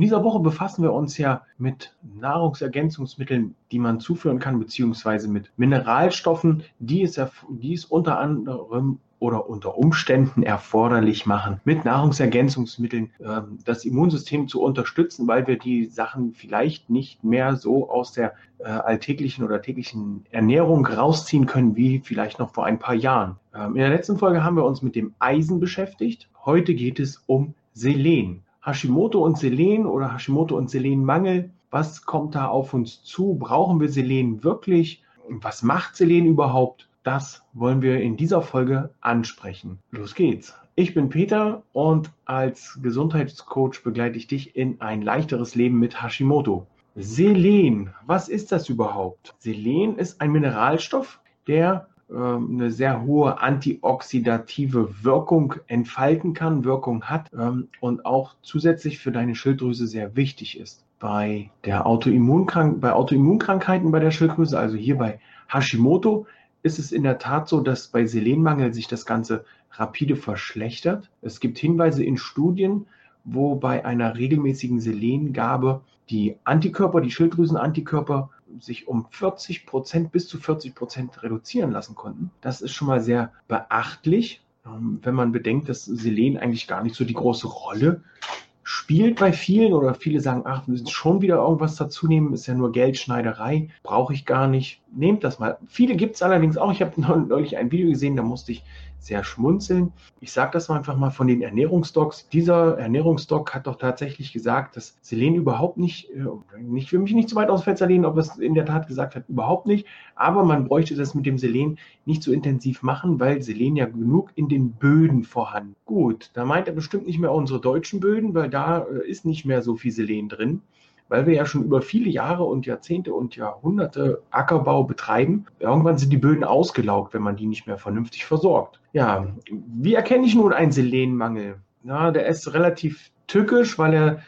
In dieser Woche befassen wir uns ja mit Nahrungsergänzungsmitteln, die man zuführen kann, beziehungsweise mit Mineralstoffen, die es, die es unter anderem oder unter Umständen erforderlich machen, mit Nahrungsergänzungsmitteln äh, das Immunsystem zu unterstützen, weil wir die Sachen vielleicht nicht mehr so aus der äh, alltäglichen oder täglichen Ernährung rausziehen können, wie vielleicht noch vor ein paar Jahren. Ähm, in der letzten Folge haben wir uns mit dem Eisen beschäftigt. Heute geht es um Selen. Hashimoto und Selen oder Hashimoto und Selenmangel. Was kommt da auf uns zu? Brauchen wir Selen wirklich? Was macht Selen überhaupt? Das wollen wir in dieser Folge ansprechen. Los geht's. Ich bin Peter und als Gesundheitscoach begleite ich dich in ein leichteres Leben mit Hashimoto. Selen, was ist das überhaupt? Selen ist ein Mineralstoff, der eine sehr hohe antioxidative Wirkung entfalten kann, Wirkung hat ähm, und auch zusätzlich für deine Schilddrüse sehr wichtig ist. Bei der Autoimmunkrank bei Autoimmunkrankheiten bei der Schilddrüse, also hier bei Hashimoto, ist es in der Tat so, dass bei Selenmangel sich das Ganze rapide verschlechtert. Es gibt Hinweise in Studien, wo bei einer regelmäßigen Selengabe die Antikörper, die Schilddrüsenantikörper sich um 40 Prozent bis zu 40 Prozent reduzieren lassen konnten. Das ist schon mal sehr beachtlich, ähm, wenn man bedenkt, dass Selen eigentlich gar nicht so die große Rolle spielt bei vielen oder viele sagen, ach, wir müssen schon wieder irgendwas dazu nehmen, ist ja nur Geldschneiderei, brauche ich gar nicht. Nehmt das mal. Viele gibt es allerdings auch. Ich habe neulich ein Video gesehen, da musste ich sehr schmunzeln. Ich sage das mal einfach mal von den Ernährungsdocs. Dieser Ernährungsdoc hat doch tatsächlich gesagt, dass Selen überhaupt nicht, äh, ich will mich nicht zu weit aus dem Fenster lehnen, ob es in der Tat gesagt hat, überhaupt nicht. Aber man bräuchte das mit dem Selen nicht so intensiv machen, weil Selen ja genug in den Böden vorhanden. Gut, da meint er bestimmt nicht mehr unsere deutschen Böden, weil da äh, ist nicht mehr so viel Selen drin weil wir ja schon über viele Jahre und Jahrzehnte und Jahrhunderte Ackerbau betreiben. Irgendwann sind die Böden ausgelaugt, wenn man die nicht mehr vernünftig versorgt. Ja, wie erkenne ich nun einen Selenmangel? Ja, der ist relativ tückisch, weil er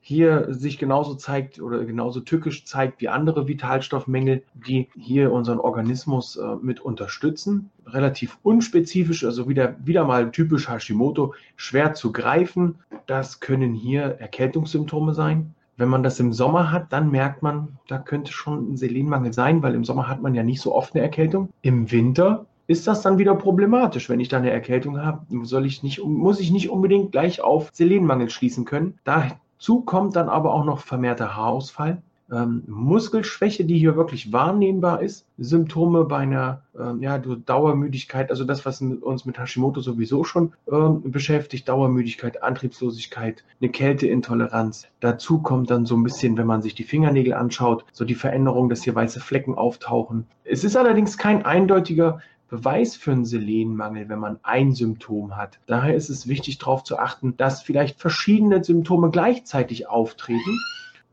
hier sich genauso zeigt oder genauso tückisch zeigt wie andere Vitalstoffmängel, die hier unseren Organismus äh, mit unterstützen. Relativ unspezifisch, also wieder, wieder mal typisch Hashimoto, schwer zu greifen. Das können hier Erkältungssymptome sein. Wenn man das im Sommer hat, dann merkt man, da könnte schon ein Selenmangel sein, weil im Sommer hat man ja nicht so oft eine Erkältung. Im Winter ist das dann wieder problematisch. Wenn ich da eine Erkältung habe, soll ich nicht, muss ich nicht unbedingt gleich auf Selenmangel schließen können. Dazu kommt dann aber auch noch vermehrter Haarausfall ähm, Muskelschwäche, die hier wirklich wahrnehmbar ist, Symptome bei einer ähm, ja, Dauermüdigkeit, also das, was uns mit Hashimoto sowieso schon ähm, beschäftigt, Dauermüdigkeit, Antriebslosigkeit, eine Kälteintoleranz. Dazu kommt dann so ein bisschen, wenn man sich die Fingernägel anschaut, so die Veränderung, dass hier weiße Flecken auftauchen. Es ist allerdings kein eindeutiger Beweis für einen Selenmangel, wenn man ein Symptom hat. Daher ist es wichtig, darauf zu achten, dass vielleicht verschiedene Symptome gleichzeitig auftreten.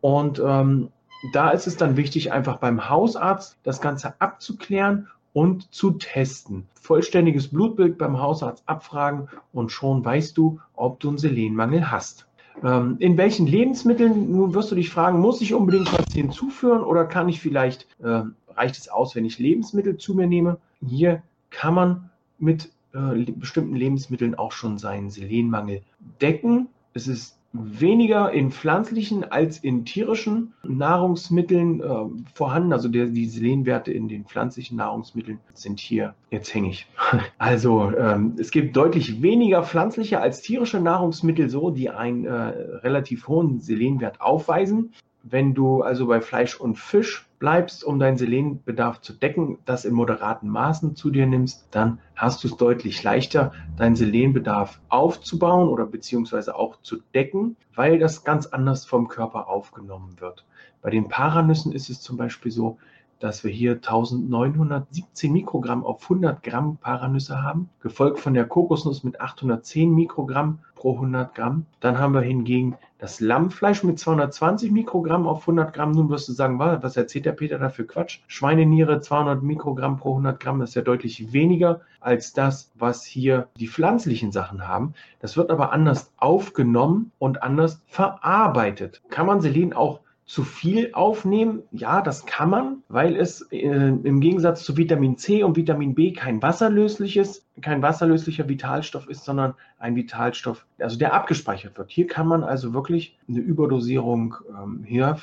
Und ähm, da ist es dann wichtig, einfach beim Hausarzt das Ganze abzuklären und zu testen. Vollständiges Blutbild beim Hausarzt abfragen und schon weißt du, ob du einen Selenmangel hast. Ähm, in welchen Lebensmitteln, nun wirst du dich fragen, muss ich unbedingt was hinzuführen oder kann ich vielleicht, äh, reicht es aus, wenn ich Lebensmittel zu mir nehme? Hier kann man mit äh, bestimmten Lebensmitteln auch schon seinen Selenmangel decken. Es ist weniger in pflanzlichen als in tierischen Nahrungsmitteln äh, vorhanden. Also der, die Selenwerte in den pflanzlichen Nahrungsmitteln sind hier, jetzt hänge ich. Also ähm, es gibt deutlich weniger pflanzliche als tierische Nahrungsmittel so, die einen äh, relativ hohen Selenwert aufweisen. Wenn du also bei Fleisch und Fisch bleibst, um deinen Selenbedarf zu decken, das in moderaten Maßen zu dir nimmst, dann hast du es deutlich leichter, deinen Selenbedarf aufzubauen oder beziehungsweise auch zu decken, weil das ganz anders vom Körper aufgenommen wird. Bei den Paranüssen ist es zum Beispiel so, dass wir hier 1917 Mikrogramm auf 100 Gramm Paranüsse haben, gefolgt von der Kokosnuss mit 810 Mikrogramm pro 100 Gramm. Dann haben wir hingegen das Lammfleisch mit 220 Mikrogramm auf 100 Gramm. Nun wirst du sagen, was erzählt der Peter da für Quatsch? Schweineniere 200 Mikrogramm pro 100 Gramm, das ist ja deutlich weniger als das, was hier die pflanzlichen Sachen haben. Das wird aber anders aufgenommen und anders verarbeitet. Kann man Selen auch zu viel aufnehmen? Ja, das kann man, weil es äh, im Gegensatz zu Vitamin C und Vitamin B kein wasserlösliches, kein wasserlöslicher Vitalstoff ist, sondern ein Vitalstoff, also der abgespeichert wird. Hier kann man also wirklich eine Überdosierung ähm, her,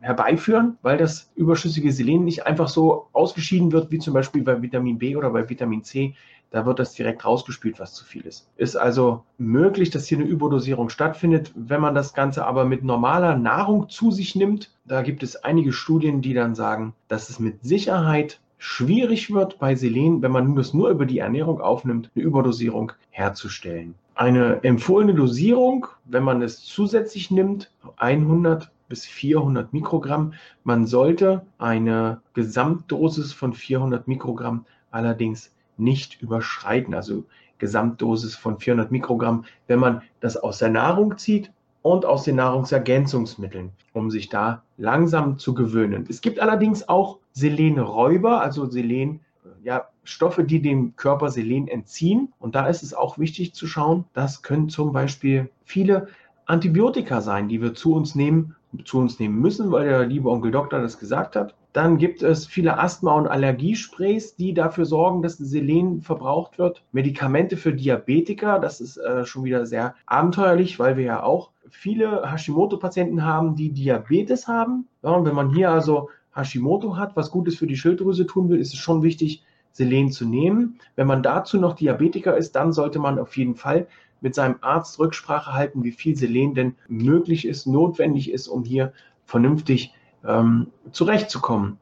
herbeiführen, weil das überschüssige Selen nicht einfach so ausgeschieden wird, wie zum Beispiel bei Vitamin B oder bei Vitamin C, da wird das direkt rausgespült, was zu viel ist. Ist also möglich, dass hier eine Überdosierung stattfindet. Wenn man das Ganze aber mit normaler Nahrung zu sich nimmt, da gibt es einige Studien, die dann sagen, dass es mit Sicherheit schwierig wird bei Selen, wenn man das nur über die Ernährung aufnimmt, eine Überdosierung herzustellen. Eine empfohlene Dosierung, wenn man es zusätzlich nimmt, 100 bis 400 Mikrogramm. Man sollte eine Gesamtdosis von 400 Mikrogramm allerdings nicht überschreiten. Also Gesamtdosis von 400 Mikrogramm, wenn man das aus der Nahrung zieht und aus den Nahrungsergänzungsmitteln, um sich da langsam zu gewöhnen. Es gibt allerdings auch Selenräuber, also Selen, ja, Stoffe, die dem Körper Selen entziehen. Und da ist es auch wichtig zu schauen, das können zum Beispiel viele Antibiotika sein, die wir zu uns nehmen, zu uns nehmen müssen, weil der liebe Onkel Doktor das gesagt hat. Dann gibt es viele Asthma- und Allergiesprays, die dafür sorgen, dass Selen verbraucht wird. Medikamente für Diabetiker, das ist äh, schon wieder sehr abenteuerlich, weil wir ja auch viele Hashimoto-Patienten haben, die Diabetes haben. Ja, und wenn man hier also Hashimoto hat, was Gutes für die Schilddrüse tun will, ist es schon wichtig, Selen zu nehmen. Wenn man dazu noch Diabetiker ist, dann sollte man auf jeden Fall mit seinem Arzt Rücksprache halten, wie viel Selen denn möglich ist, notwendig ist, um hier vernünftig ähm, zurechtzukommen.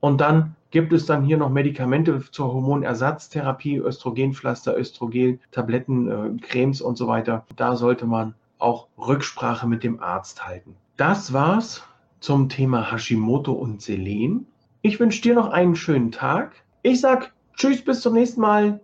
Und dann gibt es dann hier noch Medikamente zur Hormonersatztherapie, Östrogenpflaster, Östrogen, Tabletten, äh, Cremes und so weiter. Da sollte man auch Rücksprache mit dem Arzt halten. Das war's zum Thema Hashimoto und Selen. Ich wünsche dir noch einen schönen Tag. Ich sag Tschüss, bis zum nächsten Mal.